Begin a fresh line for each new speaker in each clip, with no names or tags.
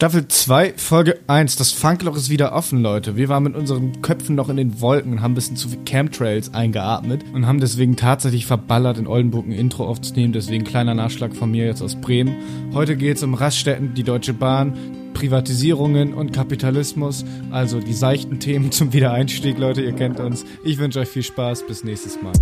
Staffel 2, Folge 1. Das Funkloch ist wieder offen, Leute. Wir waren mit unseren Köpfen noch in den Wolken und haben ein bisschen zu viel Chemtrails eingeatmet und haben deswegen tatsächlich verballert, in Oldenburg ein Intro aufzunehmen. Deswegen kleiner Nachschlag von mir jetzt aus Bremen. Heute geht es um Raststätten, die Deutsche Bahn, Privatisierungen und Kapitalismus. Also die seichten Themen zum Wiedereinstieg, Leute. Ihr kennt uns. Ich wünsche euch viel Spaß. Bis nächstes Mal.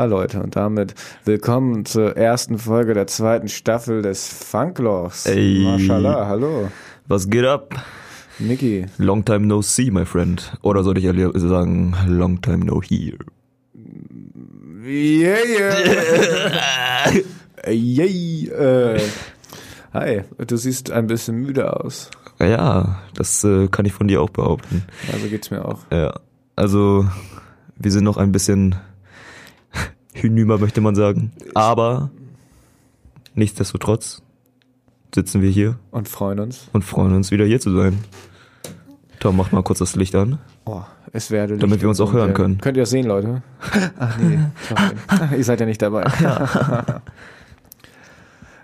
Ja, Leute, und damit willkommen zur ersten Folge der zweiten Staffel des Funklochs.
Ey.
Mashallah, hallo.
Was geht ab?
Niki.
Long time no see, my friend. Oder sollte ich ehrlich sagen, long time no hear?
Yeah, yeah. Yay. Äh, hi, du siehst ein bisschen müde aus.
Ja, das äh, kann ich von dir auch behaupten.
Also geht's mir auch.
Ja, also wir sind noch ein bisschen hinüber, möchte man sagen. Aber nichtsdestotrotz sitzen wir hier
Und freuen uns.
und freuen uns wieder hier zu sein. Tom, mach mal kurz das Licht an.
Oh, es werde
Damit
Licht
wir uns auch hören können.
Könnt ihr das sehen, Leute? Ach nee, sorry. ihr seid ja nicht dabei. Ja,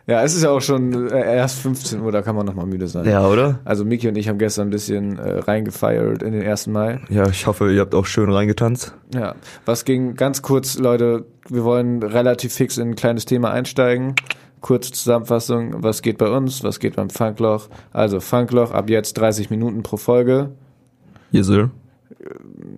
es ist ja auch schon äh, erst 15 Uhr, da kann man noch mal müde sein.
Ja, oder?
Also Miki und ich haben gestern ein bisschen äh, reingefeiert in den 1. Mai.
Ja, ich hoffe, ihr habt auch schön reingetanzt.
Ja, was ging ganz kurz, Leute, wir wollen relativ fix in ein kleines Thema einsteigen. Kurze Zusammenfassung, was geht bei uns, was geht beim Funkloch. Also Funkloch ab jetzt 30 Minuten pro Folge.
Yes, sir.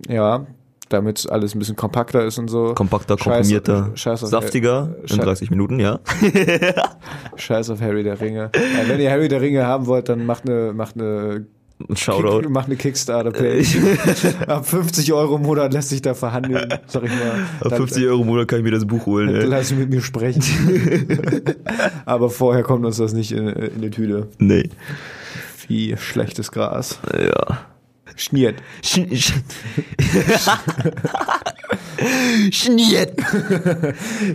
Ja, damit alles ein bisschen kompakter ist und so.
Kompakter, komprimierter,
Scheiß auf,
saftiger in
Scheiß-
30 Minuten, ja.
Scheiß auf Harry der Ringe. Äh, wenn ihr Harry der Ringe haben wollt, dann macht eine, macht eine
Ein Shoutout.
Kick, mach eine Kickstarter-Page. Ab 50 Euro im Monat lässt sich da verhandeln, sag ich mal. Dann-
50 Euro im Monat kann ich mir das Buch holen,
Dann lass mit mir sprechen. Aber vorher kommt uns das nicht in, in die Tüte.
Nee.
Wie schlechtes Gras.
Ja.
Schniert.
Schniert.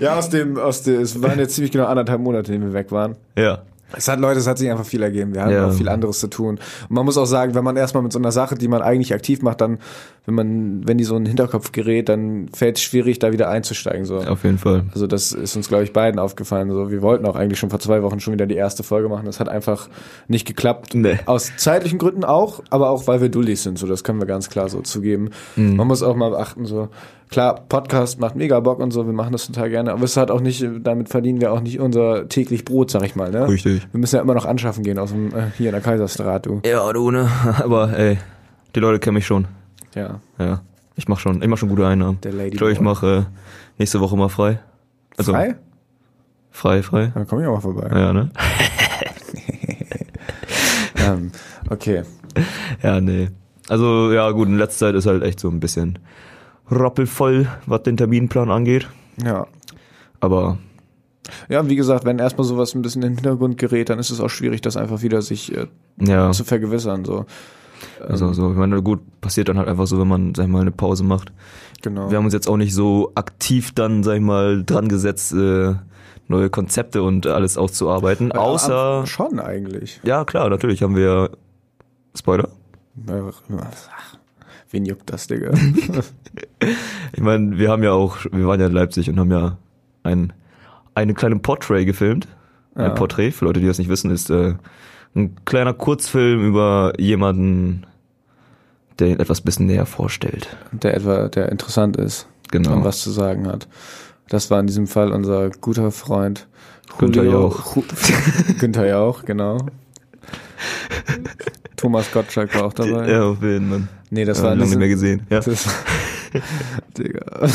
Ja, aus dem, aus dem, es waren jetzt ziemlich genau anderthalb Monate, in denen wir weg waren.
Ja.
Es hat, Leute, es hat sich einfach viel ergeben. Wir haben
Ja.
auch viel anderes zu tun. Und man muss auch sagen, wenn man erstmal mit so einer Sache, die man eigentlich aktiv macht, dann, wenn man, wenn die so in den Hinterkopf gerät, dann fällt es schwierig, da wieder einzusteigen, so.
Auf jeden Fall.
Also das ist uns, glaube ich, beiden aufgefallen. So, wir wollten auch eigentlich schon vor zwei Wochen schon wieder die erste Folge machen. Das hat einfach nicht geklappt.
Nee.
Aus zeitlichen Gründen auch, aber auch weil wir Dullis sind. So, das können wir ganz klar so zugeben.
Mhm.
Man muss auch mal beachten, so klar, Podcast macht mega Bock und so. Wir machen das total gerne. Aber es hat auch nicht, damit verdienen wir auch nicht unser täglich Brot, sag ich mal. Ne?
Richtig.
Wir müssen ja immer noch anschaffen gehen aus dem äh, hier in der Kaiserstraße. Du.
Ja, du, ne? Aber ey, die Leute kennen mich schon.
Ja,
Ja. Ich mach schon, ich mach schon gute Einnahmen.
der Lady.
Ich glaube, ich mache äh, nächste Woche mal frei. Also
Frei?
Frei, frei.
Dann komm ich auch mal vorbei.
Ja, ne?
Ähm, okay.
Ja, nee. Also, ja, gut, in letzter Zeit ist halt echt so ein bisschen rappelvoll, was den Terminplan angeht.
Ja.
Aber
Ja, wie gesagt, wenn erstmal sowas ein bisschen in den Hintergrund gerät, dann ist es auch schwierig, das einfach wieder sich äh,
ja,
zu vergewissern. So.
Also so, ich meine, gut, passiert dann halt einfach so, wenn man, sag ich mal, eine Pause macht.
Genau.
Wir haben uns jetzt auch nicht so aktiv dann, sag ich mal, dran gesetzt, äh, neue Konzepte und alles auszuarbeiten.
Äh,
Außer,
ab- schon eigentlich.
ja klar, natürlich haben wir Spoiler.
Ach, Wen juckt das, Digga?
Ich meine, wir haben ja auch, wir waren ja in Leipzig und haben ja ein, eine kleine Portrait gefilmt.
Ja.
Ein Porträt, für Leute, die das nicht wissen, ist äh, ein kleiner Kurzfilm über jemanden, der ihn etwas bisschen näher vorstellt.
der etwa, der interessant ist
Genau.
und was zu sagen hat. Das war in diesem Fall unser guter Freund
Günther Jauch.
Günther Jauch, genau. Thomas Gottschalk war auch dabei.
Ja, auf jeden Fall.
Nee, das
Das
war in diesem,
nicht mehr gesehen. Ja.
Das, Digga.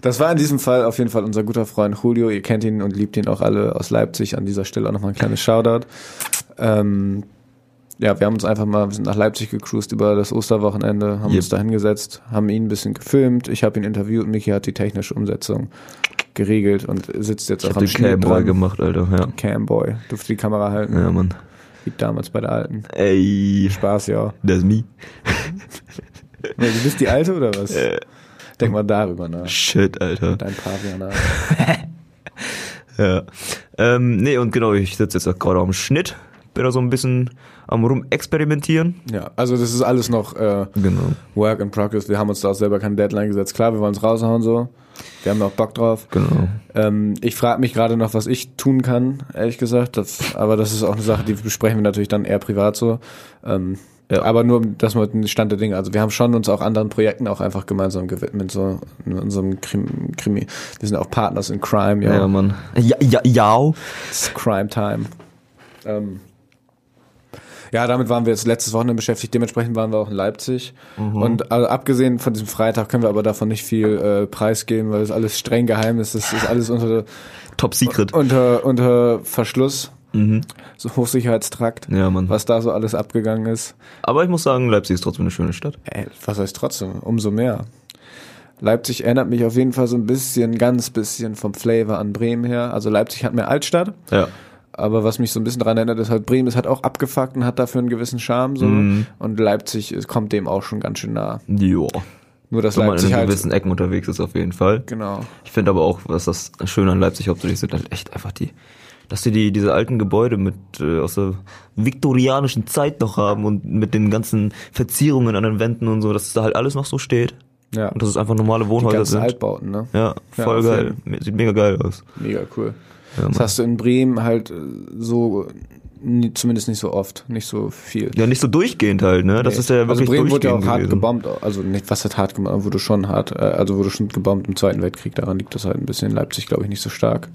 das war in diesem Fall auf jeden Fall unser guter Freund Julio. Ihr kennt ihn und liebt ihn auch alle aus Leipzig. An dieser Stelle auch nochmal ein kleines Shoutout. Ähm, ja, wir haben uns einfach mal, wir sind nach Leipzig gecruised über das Osterwochenende, haben
Yep.
uns da hingesetzt, haben ihn ein bisschen gefilmt. Ich habe ihn interviewt und Miki hat die technische Umsetzung geregelt und sitzt jetzt
Ich
auch am
den
Schnitt
Camboy gemacht, Alter. Ja.
Camboy. Durfte die Kamera halten.
Ja, Mann.
Wie damals bei der alten.
Ey,
Spaß, ja.
that's me.
Du bist die alte oder was?
Äh.
Denk mal darüber nach.
Shit, Alter.
Dein Pavianer.
Ja. Ähm, nee, und genau, ich sitze jetzt auch gerade am Schnitt. Bin da so ein bisschen am rumexperimentieren.
Ja, also das ist alles noch äh,
Genau.
Work in Progress. Wir haben uns da auch selber keine Deadline gesetzt. Klar, wir wollen es raushauen so. Wir haben noch Bock drauf.
Genau.
Ähm, ich frage mich gerade noch, was ich tun kann, ehrlich gesagt. Das, aber das ist auch eine Sache, die besprechen wir natürlich dann eher privat so. Ähm,
Ja.
Aber nur das mal den Stand der Dinge. Also wir haben schon uns auch anderen Projekten auch einfach gemeinsam gewidmet, so in unserem Krim, Krimi. Wir sind auch Partners in Crime, ja.
Ja, Mann. Ja, ja, ja.
It's Crime Time. Ähm, ja, damit waren wir jetzt letztes Wochenende beschäftigt. Dementsprechend waren wir auch in Leipzig. Und also, abgesehen von diesem Freitag können wir aber davon nicht viel äh, preisgeben, weil es alles streng geheim ist. Das ist alles unter,
Top Secret.
unter, unter Verschluss.
Mhm.
So Hochsicherheitstrakt.
Ja, Mann.
Was da so alles abgegangen ist.
Aber ich muss sagen, Leipzig ist trotzdem eine schöne Stadt.
Ey, was heißt trotzdem? Umso mehr. Leipzig erinnert mich auf jeden Fall so ein bisschen, ganz bisschen vom Flavor an Bremen her. Also Leipzig hat mehr Altstadt.
Ja.
Aber was mich so ein bisschen daran erinnert, ist halt, Bremen ist halt auch abgefuckt und hat dafür einen gewissen Charme so.
Mhm.
Und Leipzig kommt dem auch schon ganz schön nah.
Jo.
Nur dass
Wenn man in
Leipzig halt.
gewissen Ecken unterwegs ist, auf jeden Fall.
Genau.
Ich finde aber auch, was das Schöne an Leipzig hauptsächlich sind, halt echt einfach die, dass sie die, diese alten Gebäude mit, äh, aus der viktorianischen Zeit noch haben und mit den ganzen Verzierungen an den Wänden und so, dass da halt alles noch so steht.
Ja.
Und dass es einfach normale
Die
Wohnhäuser
ganzen
sind.
Altbauten, ne?
Ja, voll
auf
geil. Sieht mega geil aus.
Mega cool.
Ja,
Das hast du in Bremen halt äh, so, zumindest nicht so oft, nicht so viel.
ja, nicht so durchgehend halt, ne? Das
Nee.
ist ja
also
wirklich
Bremen wurde ja auch hart
gewesen.
gebombt, also nicht was hat hart aber wurde schon hart, äh, also wurde schon gebombt im Zweiten Weltkrieg, daran liegt das halt ein bisschen in Leipzig, glaube ich, nicht so stark.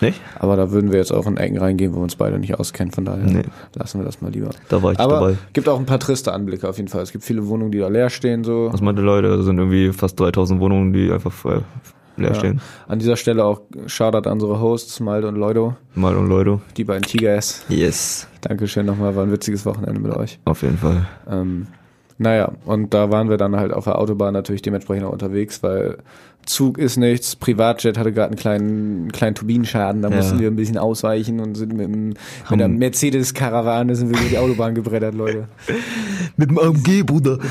Nicht?
Aber da würden wir jetzt auch in Ecken reingehen, wo wir uns beide nicht auskennen, von daher
Nee.
lassen wir das mal lieber.
Da war ich
Aber
dabei.
gibt auch ein paar triste Anblicke auf jeden Fall. Es gibt viele Wohnungen, die da leer stehen, so.
Was meinte Leute? Das sind irgendwie fast 3000 Wohnungen, die einfach leer
Ja.
stehen.
An dieser Stelle auch Shoutout an unsere Hosts, Malte und Leudo,
Mal und Leute.
die beiden Tigers.
Yes.
Dankeschön nochmal, war ein witziges Wochenende mit euch.
Auf jeden Fall.
Ähm, naja, und da waren wir dann halt auf der Autobahn natürlich dementsprechend auch unterwegs, weil Zug ist nichts, Privatjet hatte gerade einen kleinen, einen kleinen Turbinenschaden, da
Ja.
mussten wir ein bisschen ausweichen und sind mit, dem- mit einer
Haben-
Mercedes-Karawane sind wir über die Autobahn gebrettert, Leute.
Mit dem AMG, Bruder.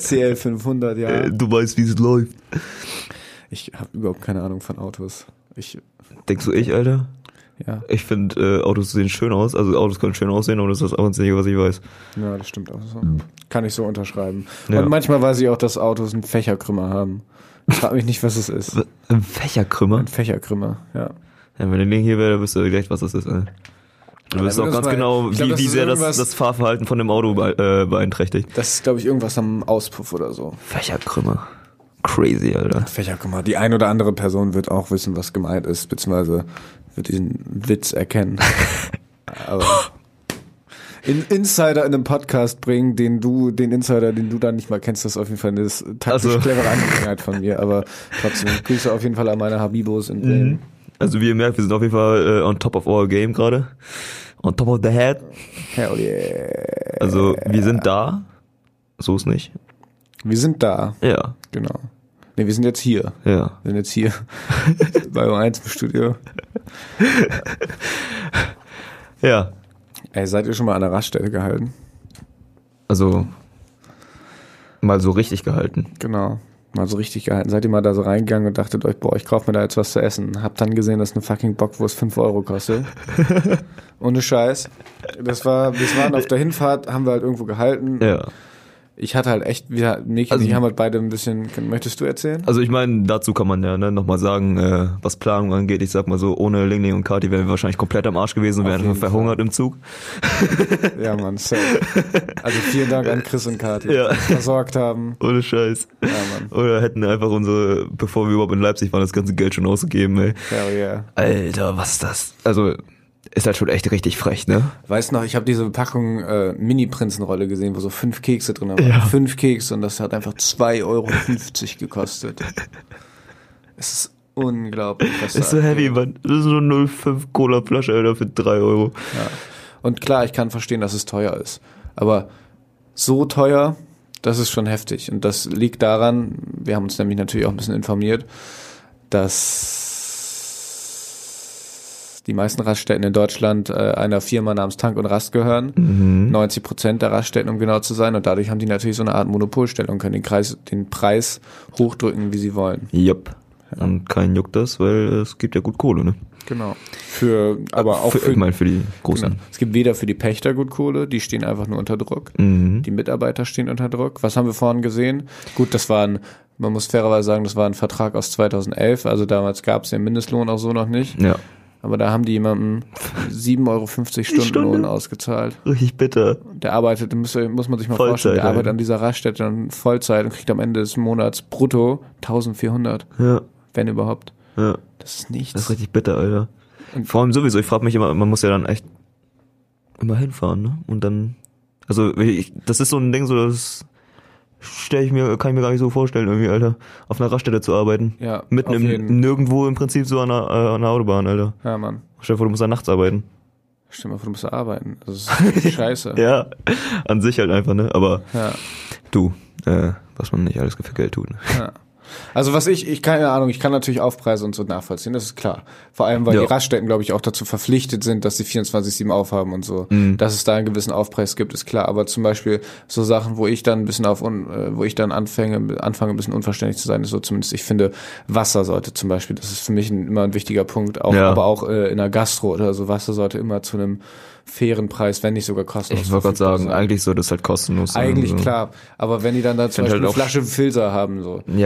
CL 500, ja.
Du weißt, wie es läuft.
Ich habe überhaupt keine Ahnung von Autos. Ich,
Denkst du ich, Alter?
Ja,
Ich finde, äh, Autos sehen schön aus. Also Autos können schön aussehen, aber das ist das Einzige, was ich weiß.
ja, das stimmt auch so. Kann ich so unterschreiben.
Ja.
Und manchmal weiß ich auch, dass Autos einen Fächerkrümmer haben. Ich frage mich nicht, was es ist.
Ein Fächerkrümmer?
Ein Fächerkrümmer, ja.
Ja, wenn der Link hier wäre, dann wüsste du gleich, was das ist, Alter. Du
Ja,
auch ganz genau,
glaub,
wie,
das
wie sehr das, das Fahrverhalten von dem Auto be äh, beeinträchtigt.
Das ist, glaube ich, irgendwas am Auspuff oder so.
Fächerkrümmer. Crazy, Alter.
Fächerkrümmer. Die ein oder andere Person wird auch wissen, was gemeint ist, beziehungsweise diesen Witz erkennen. Aber in Insider in einem Podcast bringen, den du, den Insider, den du dann nicht mal kennst, das ist auf jeden Fall eine taktisch
Also-
clevere Angelegenheit von mir. Aber trotzdem, Grüße auf jeden Fall an meine Habibos in Bremen.
Also wie ihr merkt, wir sind auf jeden Fall äh, on top of our game gerade. On top of the head.
Hell yeah.
Also wir sind da. So ist nicht.
Wir sind da,
Ja,
genau. Ne, wir sind jetzt hier.
ja.
Wir sind jetzt hier bei O1 im Studio.
Ja.
Ey, seid ihr schon mal an der Raststätte gehalten?
Also mal so richtig gehalten.
Genau. Mal so richtig gehalten. Seid ihr mal da so reingegangen und dachtet euch, boah, ich kauf mir da jetzt was zu essen. Habt dann gesehen, dass eine fucking Bockwurst 5 Euro kostet. Ohne Scheiß. Das war, wir waren auf der Hinfahrt, haben wir halt irgendwo gehalten.
Ja.
Ich hatte halt echt, wir, Miki
Also-
und ich haben halt beide ein bisschen, möchtest du erzählen?
Also ich meine, dazu kann man ja ne, nochmal sagen, äh, was Planung angeht, ich sag mal so, ohne Ling Ling und Kati wären wir wahrscheinlich komplett am Arsch gewesen und
Auf
wären verhungert im Zug.
Ja, Mann, safe. Also vielen Dank an Chris und Kati,
Ja.
die uns versorgt haben.
Ohne Scheiß.
Ja, Mann.
Oder hätten einfach unsere, bevor wir überhaupt in Leipzig waren, das ganze Geld schon ausgegeben, ey.
Hell yeah.
Alter, was ist das? Also, ist halt schon echt richtig frech, ne?
Weißt noch, ich habe diese Packung äh, Mini-Prinzenrolle gesehen, wo so fünf Kekse drin waren.
Ja.
Fünf Kekse und das hat einfach 2,50 Euro gekostet. Es ist unglaublich. Was
Ist so heavy. Mann. Das ist so eine 0,5 Cola-Flasche, Alter, für 3 Euro.
Ja. Und klar, ich kann verstehen, dass es teuer ist. Aber so teuer, das ist schon heftig. Und das liegt daran, wir haben uns nämlich natürlich auch ein bisschen informiert, dass die meisten Raststätten in Deutschland äh, einer Firma namens Tank und Rast gehören.
Mhm.
90 Prozent der Raststätten, um genau zu sein. Und dadurch haben die natürlich so eine Art Monopolstellung, können den, Kreis, den Preis hochdrücken, wie sie wollen.
Jupp. Und keinen juckt das, weil es gibt ja gut Kohle, ne?
Genau. Für, aber auch
für,
für,
ich meine, für die Großen.
genau. Es gibt weder für die Pächter gut Kohle, die stehen einfach nur unter Druck.
Mhm.
Die Mitarbeiter stehen unter Druck. Was haben wir vorhin gesehen? Gut, das war ein, man muss fairerweise sagen, das war ein Vertrag aus 2011. Also damals gab es den Mindestlohn auch so noch nicht.
Ja.
Aber da haben die jemandem 7,50 Euro Stundenlohn
Stunde?
ausgezahlt.
Richtig bitter.
Der arbeitet, muss, muss man sich mal
Vollzeit,
vorstellen, der arbeitet an dieser Raststätte dann Vollzeit und kriegt am Ende des Monats brutto 1400,
Ja.
wenn überhaupt.
Ja.
Das ist nichts.
Das ist richtig bitter, Alter.
Und-
Vor allem sowieso, ich frage mich immer, man muss ja dann echt immer hinfahren, ne? Und dann, also ich, das ist so ein Ding, so das stelle ich mir, kann ich mir gar nicht so vorstellen, irgendwie, Alter, auf einer Raststätte zu arbeiten.
ja,
Mitten im
jeden.
nirgendwo im Prinzip so an der, äh, an der Autobahn, Alter.
Ja, Mann.
Stell dir vor, du musst da nachts arbeiten.
Stell dir mal vor, du musst da arbeiten. Das ist scheiße.
Ja, an sich halt einfach, ne? Aber
ja.
du, äh, was man nicht alles für Geld tut, ne?
Ja. Also was ich, ich keine Ahnung, ich kann natürlich Aufpreise und so nachvollziehen, das ist klar. Vor allem, weil
Ja.
die Raststätten, glaube ich, auch dazu verpflichtet sind, dass sie 24-7 aufhaben und so.
Mhm.
Dass es da einen gewissen Aufpreis gibt, ist klar. Aber zum Beispiel so Sachen, wo ich dann ein bisschen auf, äh, wo ich dann anfange, anfange ein bisschen unverständlich zu sein, ist so zumindest, ich finde, Wasser sollte zum Beispiel, das ist für mich ein, immer ein wichtiger Punkt, auch,
Ja.
aber auch äh, in der Gastro oder so, Wasser sollte immer zu einem fairen Preis, wenn nicht sogar kostenlos
Ich wollte gerade sagen,
sein.
eigentlich sollte es halt kostenlos sein.
Eigentlich
so.
klar, aber wenn die dann da zum
find
Beispiel
halt
eine Flasche Filter haben, so,
Ja,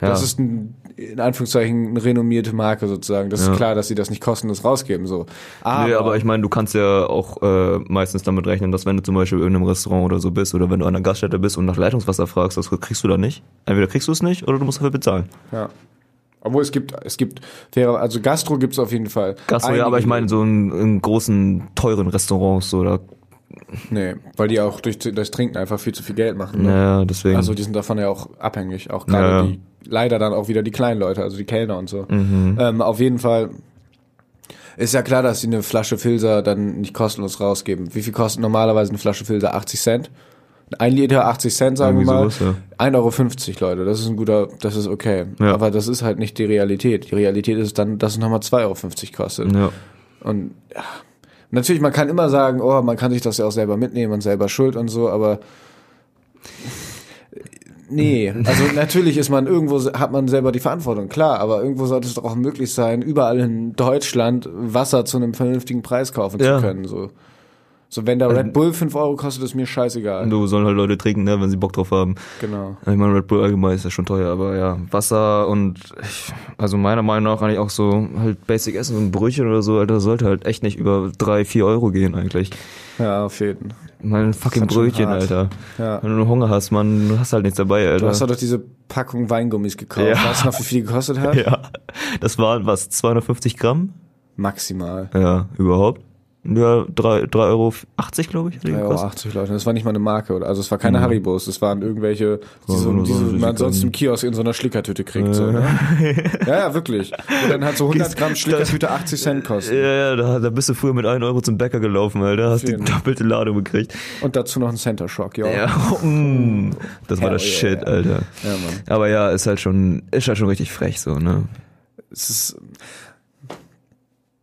ja.
das ist ein, in Anführungszeichen eine renommierte Marke sozusagen. Das
Ja.
ist klar, dass sie das nicht kostenlos rausgeben. So. Aber,
nee, aber ich meine, du kannst ja auch äh, meistens damit rechnen, dass wenn du zum Beispiel in irgendeinem Restaurant oder so bist oder wenn du an einer Gaststätte bist und nach Leitungswasser fragst, das kriegst du da nicht. Entweder kriegst du es nicht oder du musst dafür bezahlen.
ja. Obwohl es gibt, es gibt, faire- also Gastro gibt's auf jeden Fall.
Gastro, ja, aber ich meine so in, in großen, teuren Restaurants da,
Nee, weil die auch durch das Trinken einfach viel zu viel Geld machen. Ne?
naja, deswegen.
Also die sind davon ja auch abhängig. Auch gerade
Ja, ja.
die, leider dann auch wieder die kleinen Leute, also die Kellner und so.
mhm.
Ähm, auf jeden Fall ist ja klar, dass sie eine Flasche Filzer dann nicht kostenlos rausgeben. Wie viel kostet normalerweise eine Flasche Filzer? 80 Cent? Ein Liter 80 Cent, sagen wir mal.
sowas,
1,50 Euro, Leute. Das ist ein guter, das ist okay.
Ja.
Aber das ist halt nicht die Realität. Die Realität ist dann, dass es nochmal 2,50 Euro kostet.
ja.
Und ja, natürlich, man kann immer sagen, oh, man kann sich das ja auch selber mitnehmen und selber schuld und so, aber nee, also natürlich ist man irgendwo, hat man selber die Verantwortung, klar, aber irgendwo sollte es doch auch möglich sein, überall in Deutschland Wasser zu einem vernünftigen Preis kaufen
Ja.
zu können, so. So, wenn der Red Bull 5 Euro kostet, ist mir scheißegal.
Du sollen halt Leute trinken, ne, wenn sie Bock drauf haben.
Genau.
Ich meine, Red Bull allgemein ist ja schon teuer, aber ja, Wasser und ich, also meiner Meinung nach eigentlich auch so halt Basic Essen, so ein Brötchen oder so, Alter, sollte halt echt nicht über drei, vier Euro gehen eigentlich.
Ja, auf jeden.
Mein fucking
halt
Brötchen. Alter.
Ja.
Wenn du Hunger hast, man, du hast halt nichts dabei,
Du
Alter.
hast doch diese Packung Weingummis gekauft.
Ja.
Weißt du noch, wie viel die gekostet hat?
ja, das waren was, 250 Gramm?
Maximal.
Ja, überhaupt. Ja, 3, 3,80 Euro, glaube ich, hat die
3,80
gekostet.
Euro, Leute. Das war nicht mal eine Marke, oder? Also es war keine Haribos, das waren irgendwelche, die, so, die
so eine
man sonst im Kiosk in so einer Schlickertüte kriegt. So, ne? ja, ja, wirklich. Und dann hat so 100 Gramm Schlickertüte 80 Cent kosten.
Ja, ja, da, da bist du früher mit 1 Euro zum Bäcker gelaufen, Alter. Hast die doppelte Ladung gekriegt.
Und dazu noch ein Center Shock, ja.
Ja, mm, das war das
yeah.
Shit, Alter.
Ja, Mann.
Aber ja, ist halt schon, ist halt schon richtig frech so, ne?
Es ist,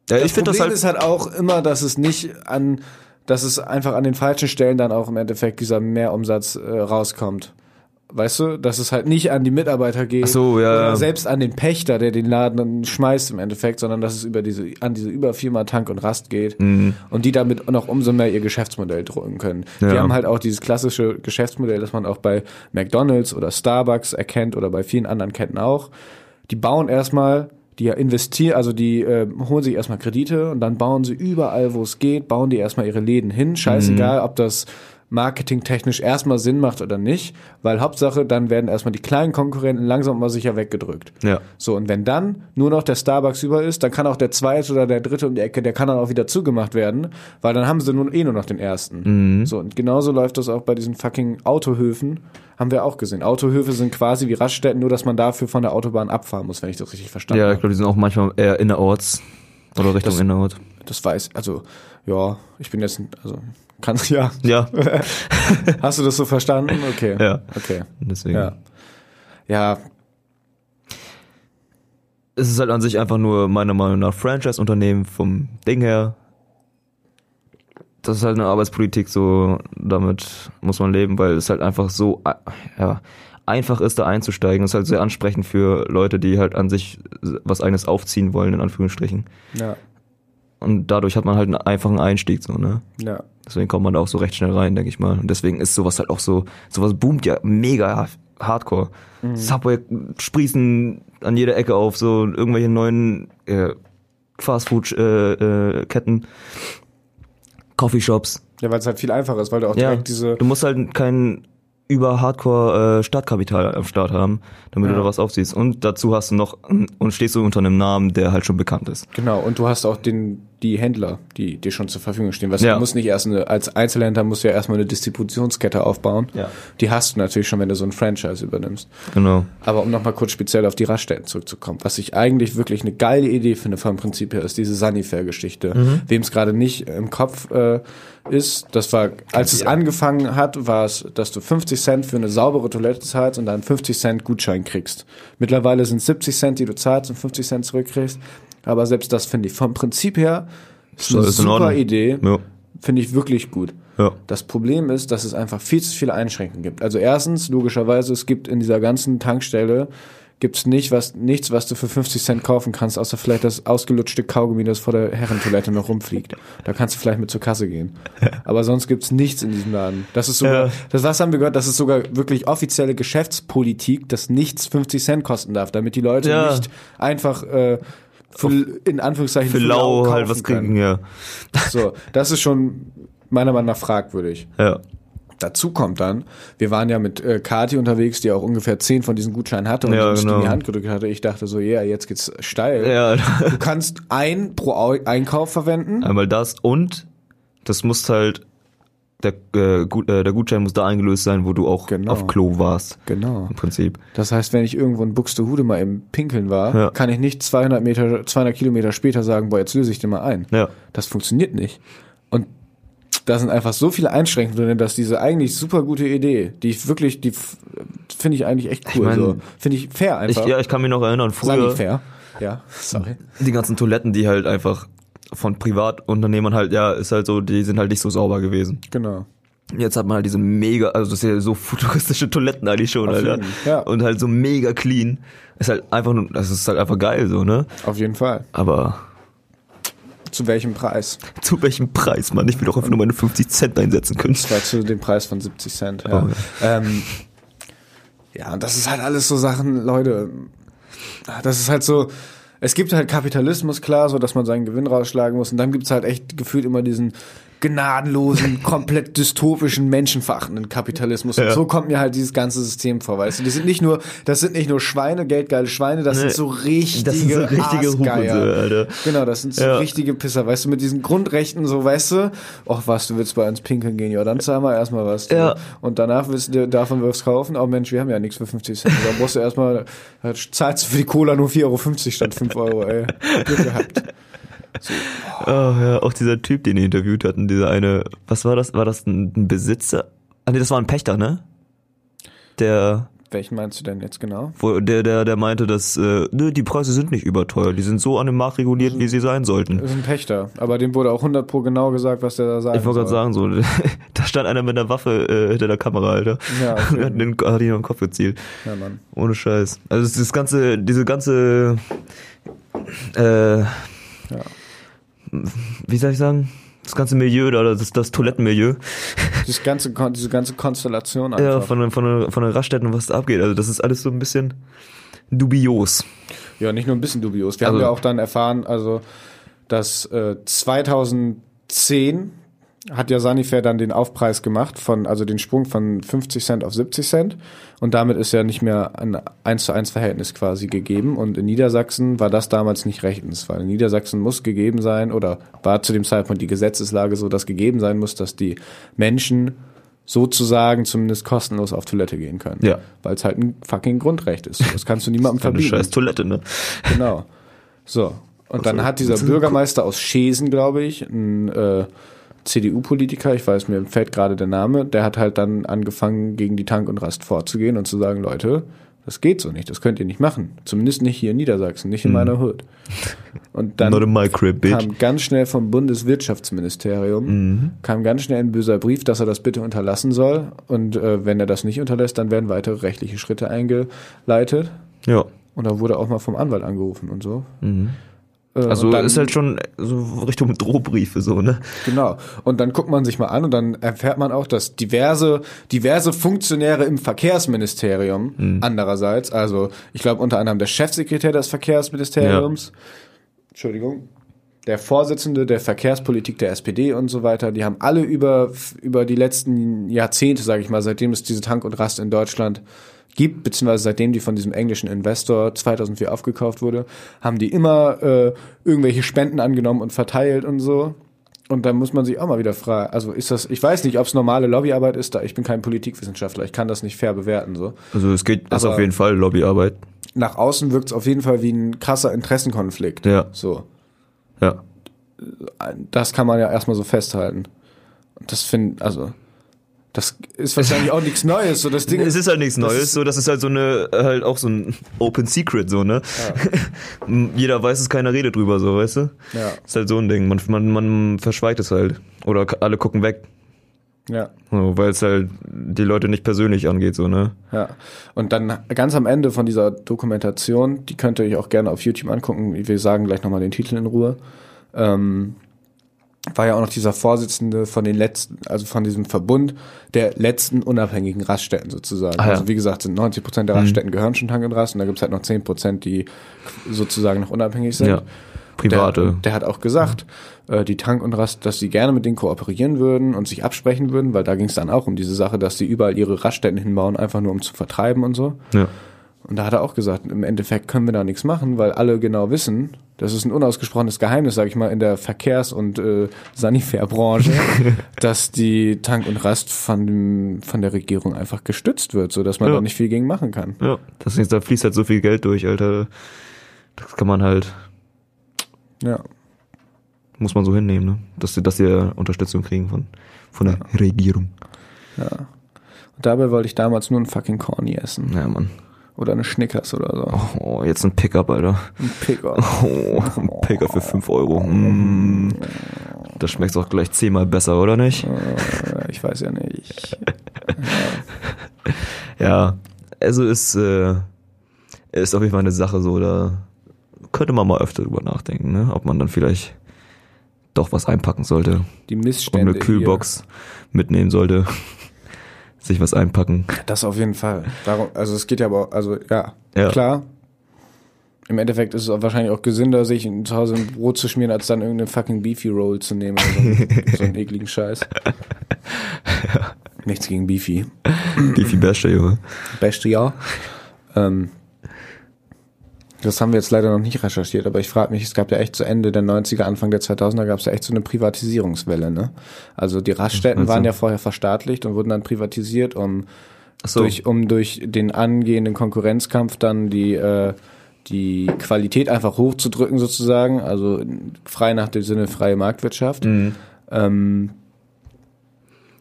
Ja,
das
ich finde das
Problem
halt.
ist halt auch immer, dass es nicht an, dass es einfach an den falschen Stellen dann auch im Endeffekt dieser Mehrumsatz äh, rauskommt. Weißt du, dass es halt nicht an die Mitarbeiter geht
Ach so, ja,
oder selbst an den Pächter, der den Laden dann schmeißt im Endeffekt, sondern dass es über diese an diese Überfirma Tank und Rast geht
Mhm.
und die damit noch umso mehr ihr Geschäftsmodell drücken können. Die
Ja.
haben halt auch dieses klassische Geschäftsmodell, das man auch bei McDonald's oder Starbucks erkennt oder bei vielen anderen Ketten auch. Die bauen erstmal die investieren, also die äh, holen sich erstmal Kredite und dann bauen sie überall, wo es geht, bauen die erstmal ihre Läden hin. Scheißegal,
Mhm.
ob das marketingtechnisch erstmal Sinn macht oder nicht, weil Hauptsache, dann werden erstmal die kleinen Konkurrenten langsam mal sicher weggedrückt.
Ja.
So, und wenn dann nur noch der Starbucks über ist, dann kann auch der zweite oder der dritte um die Ecke, der kann dann auch wieder zugemacht werden, weil dann haben sie nun eh nur noch den ersten. So, und genauso läuft das auch bei diesen fucking Autohöfen, haben wir auch gesehen. Autohöfe sind quasi wie Raststätten, nur dass man dafür von der Autobahn abfahren muss, wenn ich das richtig verstanden
Ja, ich
habe.
glaube, die sind auch manchmal eher innerorts. Oder Richtung
Das-
Innerort.
Das weiß, also, ja, ich bin jetzt, also, kannst, ja.
Ja,
Hast du das so verstanden? Okay.
Ja.
Okay.
deswegen.
Ja. Ja.
es ist halt an sich einfach nur meiner Meinung nach Franchise-Unternehmen vom Ding her. Das ist halt eine Arbeitspolitik, so damit muss man leben, weil es halt einfach so ja, einfach ist, da einzusteigen. Es ist halt sehr ansprechend für Leute, die halt an sich was eigenes aufziehen wollen, in Anführungsstrichen.
Ja,
Und dadurch hat man halt einen einfachen Einstieg, so, ne?
ja.
Deswegen kommt man da auch so recht schnell rein, denke ich mal. Und deswegen ist sowas halt auch so, sowas boomt ja mega hardcore. Subway sprießen an jeder Ecke auf, so irgendwelche neuen äh, Fastfood-Ketten, äh, Ketten, Coffeeshops.
Ja, weil es halt viel einfacher ist, weil du auch
Ja,
direkt diese.
du musst halt kein über Hardcore äh, Startkapital am Start haben, damit
Ja.
du da was aufziehst. Und dazu hast du noch und stehst du unter einem Namen, der halt schon bekannt ist.
Genau, und du hast auch den, die Händler, die dir schon zur Verfügung stehen. Weißt
Ja.
du musst nicht erst eine, als Einzelhändler musst du ja erstmal eine Distributionskette aufbauen.
Ja.
Die hast du natürlich schon, wenn du so ein Franchise übernimmst.
Genau.
Aber um nochmal kurz speziell auf die Raststätten zurückzukommen, was ich eigentlich wirklich eine geile Idee finde vom Prinzip her, ist diese Sunnyfair-Geschichte. Wem es gerade nicht im Kopf äh, ist, das war, als es angefangen hat, war es, dass du 50 Cent für eine saubere Toilette zahlst und dann 50 Cent Gutschein kriegst. Mittlerweile sind es 70 Cent, die du zahlst und 50 Cent zurückkriegst. Aber selbst das finde ich vom Prinzip her ist eine
ist
super. Idee.
Ja.
Finde ich wirklich gut.
Ja.
Das Problem ist, dass es einfach viel zu viele Einschränkungen gibt. Also erstens, logischerweise, es gibt in dieser ganzen Tankstelle gibt's nicht was, nichts, was du für 50 Cent kaufen kannst, außer vielleicht das ausgelutschte Kaugummi, das vor der Herrentoilette noch rumfliegt. Da kannst du vielleicht mit zur Kasse gehen. Aber sonst gibt's nichts in diesem Laden. Das ist sogar,
Ja.
das was haben wir gehört, das ist sogar wirklich offizielle Geschäftspolitik, dass nichts 50 Cent kosten darf, damit die Leute
Ja.
nicht einfach äh, für, in Anführungszeichen
Für lau halt was
können.
kriegen, ja.
So, das ist schon meiner Meinung nach fragwürdig.
Ja.
Dazu kommt dann, wir waren ja mit äh, Kati unterwegs, die auch ungefähr zehn von diesen Gutscheinen hatte und
Ja,
uns die
genau.
in die Hand gedrückt hatte. Ich dachte so, ja, jetzt geht's steil.
Ja,
Du kannst ein pro Au Einkauf verwenden.
einmal das und das muss halt der, äh, Gut, äh, der Gutschein muss da eingelöst sein, wo du auch
Genau.
auf Klo warst.
Genau.
Im Prinzip.
Das heißt, wenn ich irgendwo in Buxtehude mal im Pinkeln war,
Ja.
kann ich nicht 200 Meter, 200 Kilometer später sagen, boah, jetzt löse ich den mal ein.
Ja.
Das funktioniert nicht. Und da sind einfach so viele Einschränkungen drin, dass diese eigentlich super gute Idee, die ich wirklich, die finde ich eigentlich echt cool.
mein,
so. Finde ich fair
Ich,
einfach.
ja, ich kann mich noch erinnern,
Sag
früher
ich fair. Ja, sorry.
die ganzen Toiletten, die halt einfach von Privatunternehmern halt, ja, ist halt so, die sind halt nicht so sauber gewesen.
Genau.
Jetzt hat man halt diese mega, also das ist ja so futuristische Toiletten eigentlich schon,
Auf
Alter.
jeden, ja.
Und halt so mega clean. Ist halt einfach nur, das ist halt einfach geil so, ne?
Auf jeden Fall.
Aber
Zu welchem Preis?
zu welchem Preis, Mann? Ich will doch einfach nur meine 50 Cent einsetzen können.
Das war zu dem Preis von 70 Cent. Ja,
Oh,
ähm, ja und das ist halt alles so Sachen, Leute. Das ist halt so. Es gibt halt Kapitalismus, klar, so dass man seinen Gewinn rausschlagen muss. Und dann gibt's halt echt gefühlt immer diesen gnadenlosen, komplett dystopischen, menschenverachtenden Kapitalismus. Und
Ja.
so kommt mir halt dieses ganze System vor, weißt du? Die sind nicht nur, das sind nicht nur Schweine, geldgeile Schweine, das
Nee,
sind so richtige,
das sind so richtige Alter.
Genau, das sind so
Ja.
richtige Pisser, weißt du, mit diesen Grundrechten, so, weißt du, ach was, du willst bei uns pinkeln gehen, ja, dann zahl mal erstmal was. du.
Ja.
Und danach willst du davon was kaufen, oh Mensch, wir haben ja nichts für 50 Cent. Da brauchst du erstmal, da zahlst du für die Cola nur 4,50 Euro statt 5 Euro, ey. Glück gehabt.
Oh, ja, auch dieser Typ, den die interviewt hatten, dieser eine, was war das? War das ein, Besitzer? Ah, nee, das war ein Pächter, ne? Der,
Welchen meinst du denn jetzt genau?
wo, der, der, der meinte, dass, äh, nö, die Preise sind nicht überteuert, die sind so an dem Markt reguliert, wie sie sein sollten.
Das ist ein Pächter, aber dem wurde auch 100 pro genau gesagt, was der da sagt.
Ich wollte gerade sagen, so, da stand einer mit einer Waffe äh, hinter der Kamera, Alter.
Ja,
Und hat, den, hat ihn auf den Kopf gezielt.
Ja, Mann.
Ohne Scheiß. Also das, ganze, diese ganze, äh, wie soll ich sagen? Das ganze Milieu da, das, das Toilettenmilieu,
Das ganze, diese ganze Konstellation einfach.
ja, von, der- von, von der Raststätten und was da abgeht. Also das ist alles so ein bisschen dubios.
Ja, nicht nur ein bisschen dubios. Wir haben
Also-
ja auch dann erfahren, also, dass äh, 2010 hat ja Sanifair dann den Aufpreis gemacht von, also den Sprung von 50 Cent auf 70 Cent. Und damit ist ja nicht mehr ein 1 zu 1 Verhältnis quasi gegeben. Und in Niedersachsen war das damals nicht rechtens, weil in Niedersachsen muss gegeben sein oder war zu dem Zeitpunkt die Gesetzeslage so, dass gegeben sein muss, dass die Menschen sozusagen zumindest kostenlos auf Toilette gehen können.
Ja.
Weil es halt ein fucking Grundrecht ist. Das kannst du niemandem
Eine
verbieten.
scheiß Toilette, ne?
Genau. So. Und dann
Also,
hat dieser
das ist
Bürgermeister aus Schesen, glaube ich, ein äh, CDU-Politiker, ich weiß, mir fällt gerade der Name, der hat halt dann angefangen, gegen die Tank und Rast vorzugehen und zu sagen, Leute, Das geht so nicht, das könnt ihr nicht machen. Zumindest nicht hier in Niedersachsen, nicht in meiner Hood. Und dann
crib,
kam ganz schnell vom Bundeswirtschaftsministerium, kam ganz schnell ein böser Brief, dass er das bitte unterlassen soll. Und äh, wenn er das nicht unterlässt, dann werden weitere rechtliche Schritte eingeleitet.
Ja.
Und da wurde auch mal vom Anwalt angerufen und so. Äh,
Also
und dann-
ist halt schon so Richtung Drohbriefe so, ne?
Genau. Und dann guckt man sich mal an und dann erfährt man auch, dass diverse, diverse Funktionäre im Verkehrsministerium andererseits, also ich glaube unter anderem der Chefsekretär des Verkehrsministeriums, Entschuldigung, der Vorsitzende der Verkehrspolitik der SPD und so weiter, die haben alle über, über die letzten Jahrzehnte, sage ich mal, seitdem es diese Tank und Rast in Deutschland gibt, beziehungsweise seitdem die von diesem englischen Investor 2004 aufgekauft wurde, haben die immer äh, irgendwelche Spenden angenommen und verteilt und so. Und da muss man sich auch mal wieder fragen, also ist das, ich weiß nicht, ob es normale Lobbyarbeit ist, da ich bin kein Politikwissenschaftler, ich kann das nicht fair bewerten so.
Also es geht, ist
Aber-
auf jeden Fall Lobbyarbeit.
Nach außen wirkt es auf jeden Fall wie ein krasser Interessenkonflikt.
Ja.
So.
Ja.
Das kann man ja erstmal so festhalten. Und das finde, also, das ist wahrscheinlich auch nichts Neues. So das Ding
Es ist halt nichts Neues, so das ist halt so eine halt auch so ein Open Secret so, ne? Jeder weiß es, keiner redet drüber so, weißt du?
Ja.
Ist halt so ein Ding, man man man verschweigt es halt oder alle gucken weg,
Ja,
so, weil es halt die Leute nicht persönlich angeht so, ne?
ja. Und dann ganz am Ende von dieser Dokumentation, die könnt ihr euch auch gerne auf YouTube angucken. Wir sagen gleich nochmal den Titel in Ruhe. Ähm, war ja auch noch dieser Vorsitzende von den letzten, also von diesem Verbund der letzten unabhängigen Raststätten sozusagen.
Ah, ja.
Also wie gesagt, sind 90 Prozent der Raststätten gehören schon Tank und Rast und da gibt's halt noch 10 Prozent, die sozusagen noch unabhängig sind.
Ja. Private.
Der, der hat auch gesagt, äh, die Tank und Rast, dass sie gerne mit denen kooperieren würden und sich absprechen würden, weil da ging es dann auch um diese Sache, dass sie überall ihre Raststätten hinbauen, einfach nur um zu vertreiben und so.
ja.
Und da hat er auch gesagt, im Endeffekt können wir da nichts machen, weil alle genau wissen, das ist ein unausgesprochenes Geheimnis, sage ich mal, in der Verkehrs- und äh, Sanifair-Branche, dass die Tank und Rast von, dem, von der Regierung einfach gestützt wird, so dass man
Ja.
da nicht viel gegen machen kann.
Ja, das da fließt halt so viel Geld durch, Alter. Das kann man halt,
Ja.
muss man so hinnehmen, ne? Dass sie, dass sie Unterstützung kriegen von, von der Regierung.
Und dabei wollte ich damals nur ein fucking Corny essen.
Ja, Mann.
Oder eine Schnickers oder so.
Oh, jetzt ein Pickup, Alter.
Ein Picker.
Oh, ein Pickup für 5 Euro. Mm. Das schmeckt auch gleich zehnmal besser, oder nicht?
Äh, ich weiß ja nicht.
Ja, also ist, äh, ist auf jeden Fall eine Sache so, da könnte man mal öfter drüber nachdenken, ne? Ob man dann vielleicht doch was einpacken sollte
Die
und
Missstände.
eine Kühlbox mitnehmen sollte. Sich was einpacken.
Hier. Das auf jeden Fall. Darum, also es geht ja aber, also ja,
Ja.
klar. Im Endeffekt ist es auch wahrscheinlich auch gesünder, sich zu Hause ein Brot zu schmieren, als dann irgendeine fucking Beefy Roll zu nehmen oder so, einen- so einen ekligen Scheiß. Nichts gegen Beefy.
Viel Beste, Junge.
Beste ja. Ähm, das haben wir jetzt leider noch nicht recherchiert, aber ich frage mich, es gab ja echt zu Ende der 90er, Anfang der 2000er gab es ja echt so eine Privatisierungswelle, ne? Also die Raststätten waren ja vorher verstaatlicht und wurden dann privatisiert, um
so.
durch um durch den angehenden Konkurrenzkampf dann die äh, die Qualität einfach hochzudrücken sozusagen, also frei nach dem Sinne freie Marktwirtschaft.
Mhm.
Ähm,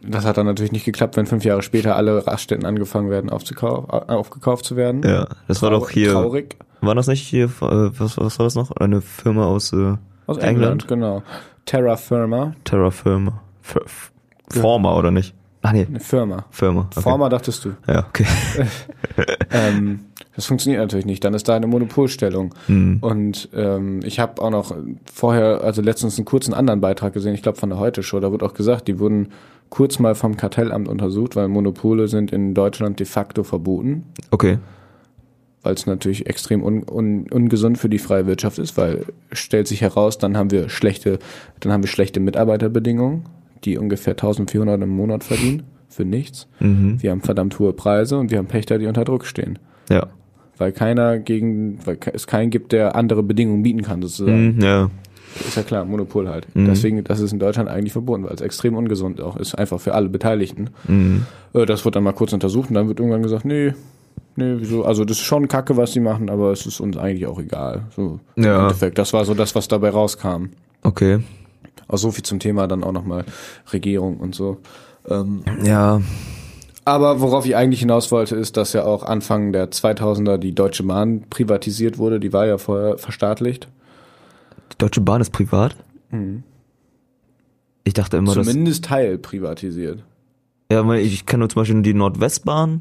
das hat dann natürlich nicht geklappt, wenn fünf Jahre später alle Raststätten angefangen werden aufzukau äh, aufgekauft zu werden.
Ja, das war doch hier.
Traurig.
War das nicht hier, äh, was, was war das noch? Eine Firma aus, äh,
Aus England, genau. Terra Firma,
Terra Firma. F F Forma, oder nicht? Ach nee,
eine Firma.
Firma. Okay.
Forma dachtest du.
Ja, okay.
ähm, das funktioniert natürlich nicht. Dann ist da eine Monopolstellung.
Mhm.
Und ähm, ich habe auch noch vorher, also letztens einen kurzen anderen Beitrag gesehen, ich glaube von der Heute Show, da wurde auch gesagt, die wurden kurz mal vom Kartellamt untersucht, weil Monopole sind in Deutschland de facto verboten,
Okay.
Weil es natürlich extrem un, un, ungesund für die freie Wirtschaft ist, weil stellt sich heraus, dann haben wir schlechte, dann haben wir schlechte Mitarbeiterbedingungen, die ungefähr 1400 im Monat verdienen für nichts.
Mhm.
Wir haben verdammt hohe Preise und wir haben Pächter, die unter Druck stehen.
Ja.
Weil keiner gegen, weil es keinen gibt, der andere Bedingungen bieten kann, sozusagen.
Mhm, ja.
Ist ja klar, Monopol halt.
Mhm.
Deswegen, das ist in Deutschland eigentlich verboten, weil es extrem ungesund auch ist, einfach für alle Beteiligten.
Mhm.
Äh, Das wird dann mal kurz untersucht und dann wird irgendwann gesagt, nee, nee, wieso, also das ist schon Kacke, was die machen, aber es ist uns eigentlich auch egal. So, im
Ja.
Endeffekt, das war so das, was dabei rauskam.
Okay.
Auch so viel zum Thema dann auch nochmal Regierung und so. Ähm,
Ja.
Aber worauf ich eigentlich hinaus wollte, ist, dass ja auch Anfang der 2000er die Deutsche Bahn privatisiert wurde. Die war ja vorher verstaatlicht.
Die Deutsche Bahn ist privat? Ich dachte immer, dass.
Zumindest Teil privatisiert.
Ja, weil ich kenne nur zum Beispiel die Nordwestbahn,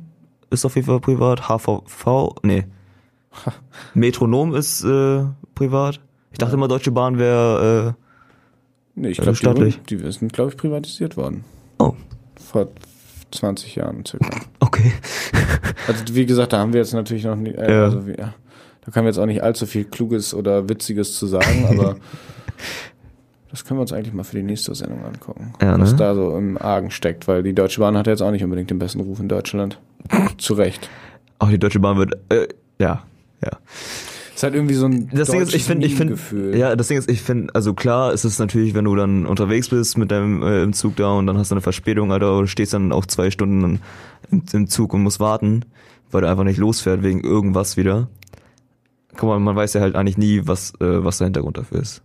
ist auf jeden Fall privat. HVV, nee. Metronom ist äh, privat. Ich dachte immer, Deutsche Bahn wäre.
Nee, ich
Ja,
glaube,
staatlich.
die, die sind, glaube ich, privatisiert worden.
Äh, oh,
Vor 20 Jahren circa.
okay.
Also wie gesagt, da haben wir jetzt natürlich noch nicht, äh,
Ja.
also wir, da können wir jetzt auch nicht allzu viel Kluges oder Witziges zu sagen, aber das können wir uns eigentlich mal für die nächste Sendung angucken,
Ja,
was
ne?
da so im Argen steckt, weil die Deutsche Bahn hat jetzt auch nicht unbedingt den besten Ruf in Deutschland. Zu Recht.
Auch die Deutsche Bahn wird. Äh, ja, ja.
Ist halt irgendwie so ein
Das Ding ist, ich finde, ich finde,
Gefühl.
ja, das Ding ist, ich finde, also klar ist es natürlich, wenn du dann unterwegs bist mit deinem äh, im Zug da und dann hast du eine Verspätung, Alter, oder stehst dann auch zwei Stunden im, im Zug und musst warten, weil du einfach nicht losfährt wegen irgendwas wieder. Guck mal, man weiß ja halt eigentlich nie, was äh, was der Hintergrund dafür ist.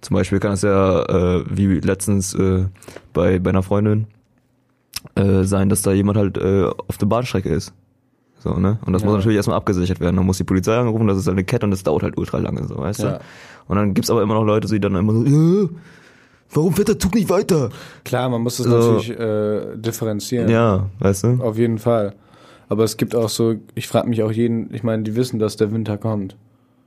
Zum Beispiel kann es ja äh, wie letztens äh, bei bei einer Freundin äh, sein, dass da jemand halt äh, auf der Bahnstrecke ist. So, ne? Und das
Ja.
muss natürlich erstmal abgesichert werden. Dann muss die Polizei angerufen, das ist halt eine Kette und das dauert halt ultra lange, so, weißt
Ja.
du? Und dann gibt's aber immer noch Leute, die dann immer so, äh, warum fährt der Zug nicht weiter?
Klar, man muss das
So.
natürlich äh, differenzieren.
Ja, weißt du?
Auf jeden Fall. Aber es gibt auch so, ich frage mich auch jeden, ich meine, die wissen, dass der Winter kommt.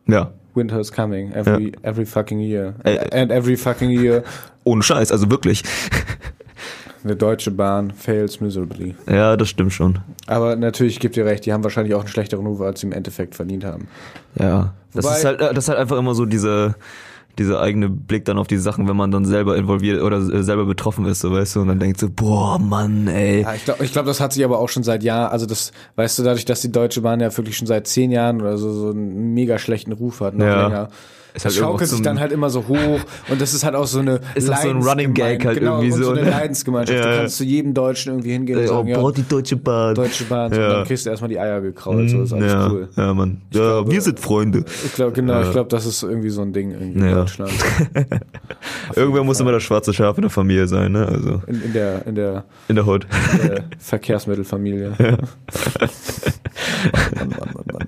Ja.
Winter is coming every every fucking year.
Ey,
And every fucking year
Ohne Scheiß, also wirklich.
the Deutsche Bahn fails miserably.
Ja, das stimmt schon.
Aber natürlich gibt ihr recht, die haben wahrscheinlich auch einen schlechteren Ruf, als sie im Endeffekt verdient haben.
Ja. Das
Wobei-
ist halt, das ist halt einfach immer so diese, dieser eigene Blick dann auf die Sachen, wenn man dann selber involviert oder äh, selber betroffen ist, so weißt du, und dann denkt so, boah, Mann, ey.
Ja, ich glaube, ich glaub, das hat sich aber auch schon seit Jahren, also das, weißt du, dadurch, dass die Deutsche Bahn ja wirklich schon seit zehn Jahren oder so, so einen mega schlechten Ruf hat, noch
Ja.
länger.
Ist
Das
halt
schaukelt sich
zum-
dann halt immer so hoch und das ist halt auch so eine
Ist auch so ein Running Gag halt
genau,
irgendwie
und
so,
so eine
ne?
Leidensgemeinschaft.
Ja,
Du
ja.
kannst zu jedem Deutschen irgendwie hingehen und
oh,
sagen, ja,
boah, die Deutsche Bahn.
Deutsche Bahn, so,
Ja.
und dann kriegst du erstmal die Eier gekrault, so ist alles
ja,
cool.
ja, Mann. Ja,
glaube-
wir sind Freunde.
Ich glaube, genau,
Ja.
ich glaube, das ist irgendwie so ein Ding irgendwie in
Ja.
Deutschland.
Irgendwer muss immer das schwarze Schaf in der Familie sein, ne? Also
In, in der, in der
in der Hood.
äh, Verkehrsmittelfamilie. Mann, Mann, Mann, Mann.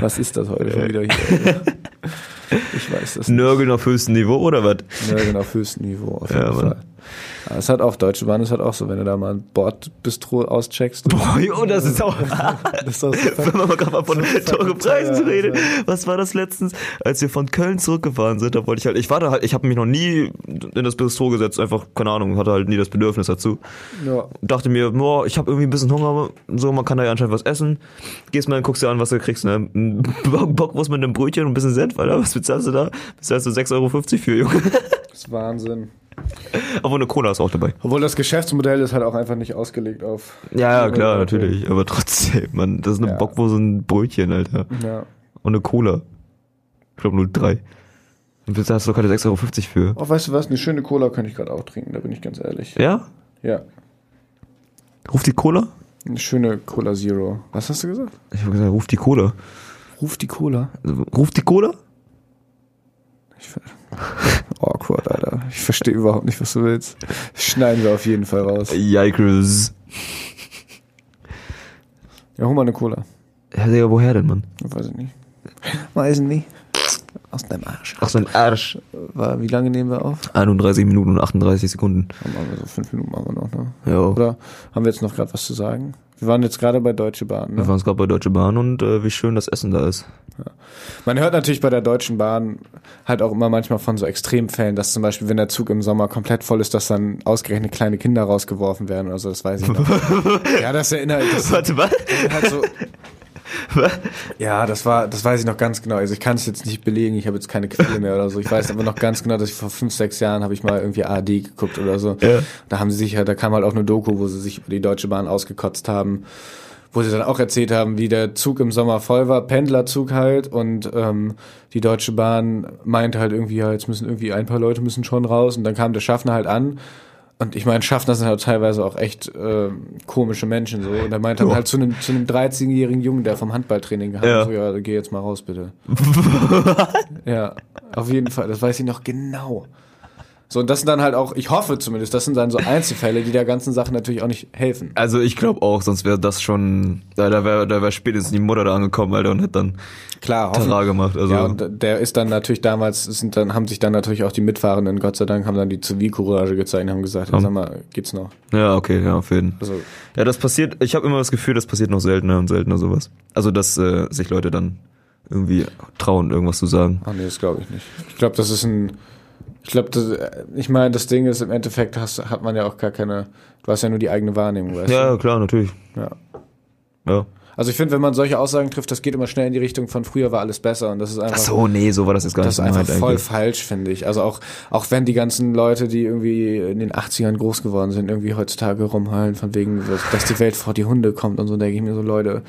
Was ist das heute schon wieder hier? Ich weiß das nicht.
Nörgeln auf höchstem Niveau oder was?
Nörgeln auf höchstem Niveau, auf jeden
Ja, Mann.
Fall. Ja, es hat auch, Deutsche Bahn ist halt auch so, wenn du da mal ein Bordbistro auscheckst.
Boah, jo, das ist auch.
Das ist auch so
Wenn man mal gerade mal von
So
teure
fucking
Preisen
teuer,
redet. Was war das letztens, als wir von Köln zurückgefahren sind? Da wollte ich halt, ich war da halt, ich habe mich noch nie in das Bistro gesetzt, einfach keine Ahnung, hatte halt nie das Bedürfnis dazu.
ja.
Dachte mir, boah, ich habe irgendwie ein bisschen Hunger, so man kann da ja anscheinend was essen. Gehst mal und guckst dir an, was du kriegst, ne? Ein Bock- Bockwurst mit einem Brötchen und ein bisschen Senf, Alter. Was bezahlst du da? Bezahlst du 6,50 Euro für, Junge.
Das ist Wahnsinn.
Aber eine Cola ist auch dabei.
Obwohl das Geschäftsmodell ist halt auch einfach nicht ausgelegt auf.
Ja, ja, klar, natürlich. Aber trotzdem, man, das ist eine
Ja.
Bockwurst und ein Brötchen, Alter.
Ja.
Und eine Cola. Ich glaube 0,3. Und da hast du keine 6,50 Euro für.
Oh, weißt du was? Eine schöne Cola könnte ich gerade auch trinken, da bin ich ganz ehrlich.
Ja?
Ja.
Ruft die Cola?
Eine schöne Cola Zero. Was hast du gesagt?
Ich habe gesagt, ruft die Cola.
Ruf die Cola.
Ruft die Cola?
Ich Awkward, Alter. Ich verstehe überhaupt nicht, was du willst. Schneiden wir auf jeden Fall raus.
Yikers.
Ja, hol mal eine Cola.
Ja, Digga, woher denn, Mann?
Weiß ich nicht. Weiß ich nicht. Aus deinem Arsch.
Aus dem Arsch.
War, wie lange nehmen wir auf?
31 Minuten und 38 Sekunden.
Dann machen wir so fünf Minuten machen wir noch, ne?
Ja.
Oder haben wir jetzt noch gerade was zu sagen? Wir waren jetzt gerade bei Deutsche Bahn,
Wir
ne?
waren gerade bei Deutsche Bahn und äh, wie schön das Essen da ist.
Man hört natürlich bei der Deutschen Bahn halt auch immer manchmal von so Extremfällen, dass zum Beispiel, wenn der Zug im Sommer komplett voll ist, dass dann ausgerechnet kleine Kinder rausgeworfen werden oder so, das weiß ich noch. ja, das erinnert, das
Warte, was?
sind halt so, ja, das war, das weiß ich noch ganz genau. Also ich kann es jetzt nicht belegen, ich habe jetzt keine Quelle mehr oder so. Ich weiß aber noch ganz genau, dass ich vor fünf, sechs Jahren habe ich mal irgendwie ARD geguckt oder so.
Ja.
Da haben sie sich halt, da kam halt auch eine Doku, wo sie sich über die Deutsche Bahn ausgekotzt haben, wo sie dann auch erzählt haben, wie der Zug im Sommer voll war, Pendlerzug halt und ähm, die Deutsche Bahn meinte halt irgendwie, ja, jetzt müssen irgendwie ein paar Leute müssen schon raus und dann kam der Schaffner halt an und ich meine, Schaffner sind halt teilweise auch echt äh, komische Menschen so. Und er meinte dann halt zu einem, zu einem 13-jährigen Jungen, der vom Handballtraining gehabt
Ja.
so, ja, geh jetzt mal raus, bitte. ja, auf jeden Fall, das weiß ich noch genau. So, und das sind dann halt auch, ich hoffe zumindest, das sind dann so Einzelfälle, die der ganzen Sache natürlich auch nicht helfen.
Also ich glaube auch, sonst wäre das schon, da, da wäre da wär spätestens die Mutter da angekommen, Alter, und hätte dann
Klar,
Terrain gemacht. Also
Ja, und der ist dann natürlich damals, sind dann, haben sich dann natürlich auch die Mitfahrenden, Gott sei Dank, haben dann die Zivilcourage gezeigt und haben gesagt,
Ja.
sag mal, geht's noch?
ja, okay, ja, auf jeden Fall.
Also,
Ja, das passiert, ich habe immer das Gefühl, das passiert noch seltener und seltener sowas. Also, dass äh, sich Leute dann irgendwie trauen, irgendwas zu sagen.
ach nee, das glaube ich nicht. Ich glaube, das ist ein, ich glaube, das, ich meine, das Ding ist, im Endeffekt hast, hat man ja auch gar keine, du hast ja nur die eigene Wahrnehmung, weißt
Ja, klar, natürlich.
du? Ja.
Ja.
Also ich finde, wenn man solche Aussagen trifft, das geht immer schnell in die Richtung von früher war alles besser und das ist einfach
Ach so, nee, so war das jetzt gar
Das ist
nicht
einfach
gemeint
voll
eigentlich.
falsch, finde ich. Also auch, auch wenn die ganzen Leute, die irgendwie in den 80ern groß geworden sind, irgendwie heutzutage rumhallen, von wegen, dass die Welt vor die Hunde kommt und so, denke ich mir so, Leute,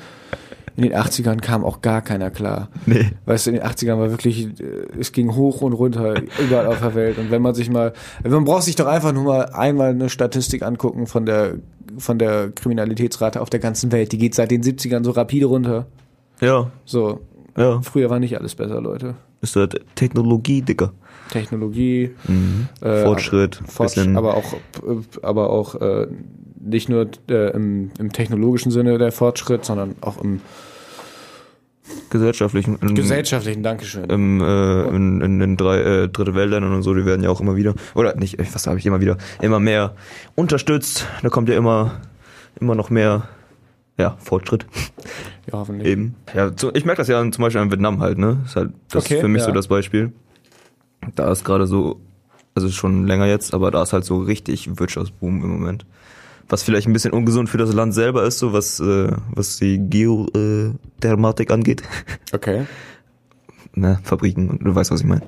in den 80ern kam auch gar keiner klar.
Nee.
Weißt du, in den 80ern war wirklich, äh, es ging hoch und runter, überall auf der Welt. Und wenn man sich mal, man braucht sich doch einfach nur mal einmal eine Statistik angucken von der, von der Kriminalitätsrate auf der ganzen Welt. Die geht seit den 70ern so rapide runter.
Ja,
So,
ja.
früher war nicht alles besser, Leute.
Ist halt Technologie, Dicker.
Technologie, äh,
Fortschritt,
Fortsch
bisschen-
aber auch, aber auch äh, nicht nur äh, im, im technologischen Sinne der Fortschritt, sondern auch im
Gesellschaftlichen. Im,
gesellschaftlichen. Dankeschön.
Im, äh, in, in den drei äh, dritte Weltländern und so, die werden ja auch immer wieder, oder nicht, was habe ich immer wieder, immer mehr unterstützt. Da kommt ja immer, immer noch mehr, ja, Fortschritt.
ja, hoffentlich.
Eben. Ja, ich merke das ja zum Beispiel in Vietnam halt, ne? Ist halt das
Okay,
ist für mich
ja.
so das Beispiel. Da ist gerade so, also schon länger jetzt, aber da ist halt so richtig Wirtschaftsboom im Moment. Was vielleicht ein bisschen ungesund für das Land selber ist, so was, äh, was die Geothermatik angeht.
Okay.
ne, Fabriken, du weißt, was ich meine.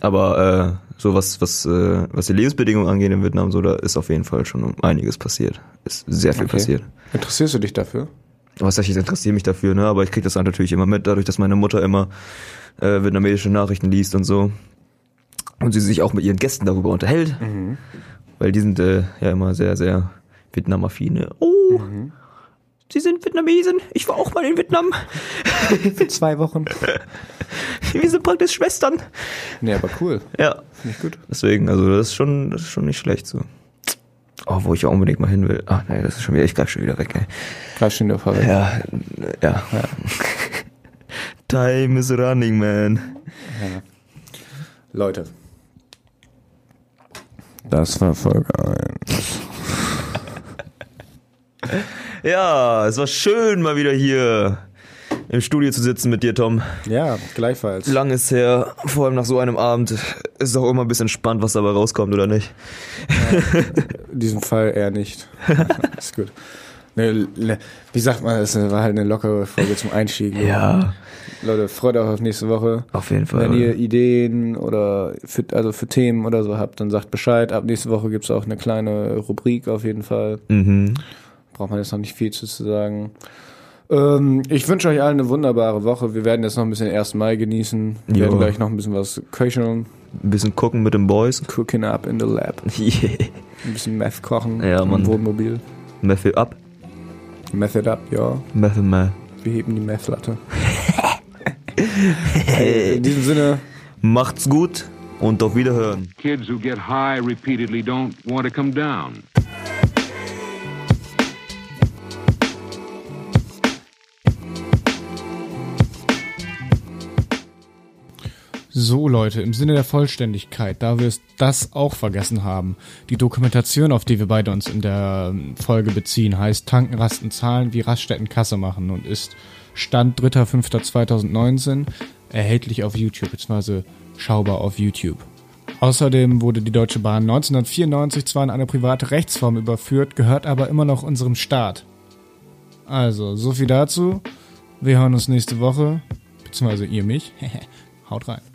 Aber äh, so was, was, äh, was die Lebensbedingungen angeht in Vietnam, so da ist auf jeden Fall schon einiges passiert. Ist sehr viel
Okay.
passiert.
Interessierst du dich dafür?
Was sag ich, interessiere mich dafür, ne? Aber ich krieg das dann natürlich immer mit, dadurch, dass meine Mutter immer äh, vietnamesische Nachrichten liest und so. Und sie sich auch mit ihren Gästen darüber unterhält. Weil die sind äh, ja immer sehr, sehr Vietnamaffine. Oh, sie sind Vietnamesen. Ich war auch mal in Vietnam.
Für zwei Wochen.
Wir sind praktisch Schwestern.
Nee, aber cool.
Ja.
Finde ich gut.
Deswegen, also das ist schon, das ist schon nicht schlecht so. Oh, wo ich ja unbedingt mal hin will. Ach nee, das ist schon wieder, ich greif schon wieder weg, ey.
Greif schon der Fahrrad.
Ja, äh, ja. Time is running, man.
Leute. Das war Folge 1.
Ja, es war schön, mal wieder hier im Studio zu sitzen mit dir, Tom.
Ja, gleichfalls.
Lang ist her, vor allem nach so einem Abend. Ist es auch immer ein bisschen spannend, was dabei rauskommt, oder nicht?
In diesem Fall eher nicht. ist gut. Ne, le- wie sagt man, es war halt eine lockere Folge zum Einstieg. Leute, freut euch auf nächste Woche.
auf jeden Fall.
Wenn ihr Ideen oder für, also für Themen oder so habt, dann sagt Bescheid. Ab nächste Woche gibt's auch eine kleine Rubrik auf jeden Fall.
mhm.
Braucht man jetzt noch nicht viel zu sagen. Ähm, ich wünsche euch allen eine wunderbare Woche. Wir werden jetzt noch ein bisschen 1. Mai genießen. Wir
Jo.
werden gleich noch ein bisschen was köcheln.
Ein bisschen gucken mit den Boys.
Cooking up in the lab.
Yeah.
Ein bisschen Meth kochen.
Ja,
im
Mann.
Wohnmobil.
Method up.
Method up, ja.
Method man.
Wir heben die Meth-Latte. hey, in diesem Sinne,
Macht's gut und auf Wiederhören.
Kids who get high repeatedly don't want to come down.
So Leute, im Sinne der Vollständigkeit, da wir das auch vergessen haben, die Dokumentation, auf die wir beide uns in der ähm, Folge beziehen, heißt Tanken, Rasten, Zahlen, wie Raststätten Kasse machen und ist Stand 3.5.2019 erhältlich auf YouTube, beziehungsweise schaubar auf YouTube. Außerdem wurde die Deutsche Bahn 1994 zwar in eine private Rechtsform überführt, gehört aber immer noch unserem Staat. Also, so viel dazu. Wir hören uns nächste Woche, beziehungsweise ihr mich. Haut rein.